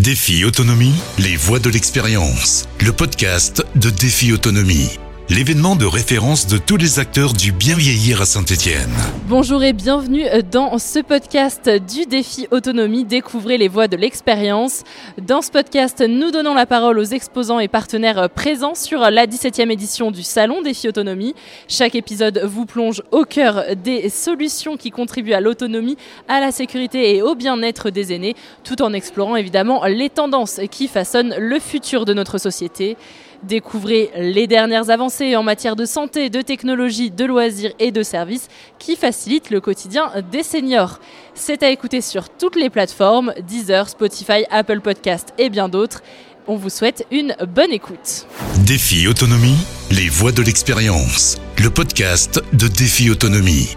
Défi Autonomie, les voix de l'expérience. Le podcast de Défi Autonomie. L'événement de référence de tous les acteurs du bien vieillir à Saint-Étienne. Bonjour et bienvenue dans ce podcast du défi autonomie. Découvrez les voix de l'expérience. Dans ce podcast, nous donnons la parole aux exposants et partenaires présents sur la 17e édition du Salon Défi Autonomie. Chaque épisode vous plonge au cœur des solutions qui contribuent à l'autonomie, à la sécurité et au bien-être des aînés, tout en explorant évidemment les tendances qui façonnent le futur de notre société. Découvrez les dernières avancées en matière de santé, de technologie, de loisirs et de services qui facilitent le quotidien des seniors. C'est à écouter sur toutes les plateformes, Deezer, Spotify, Apple Podcast et bien d'autres. On vous souhaite une bonne écoute. Défi Autonomie, les voix de l'expérience. Le podcast de Défi Autonomie.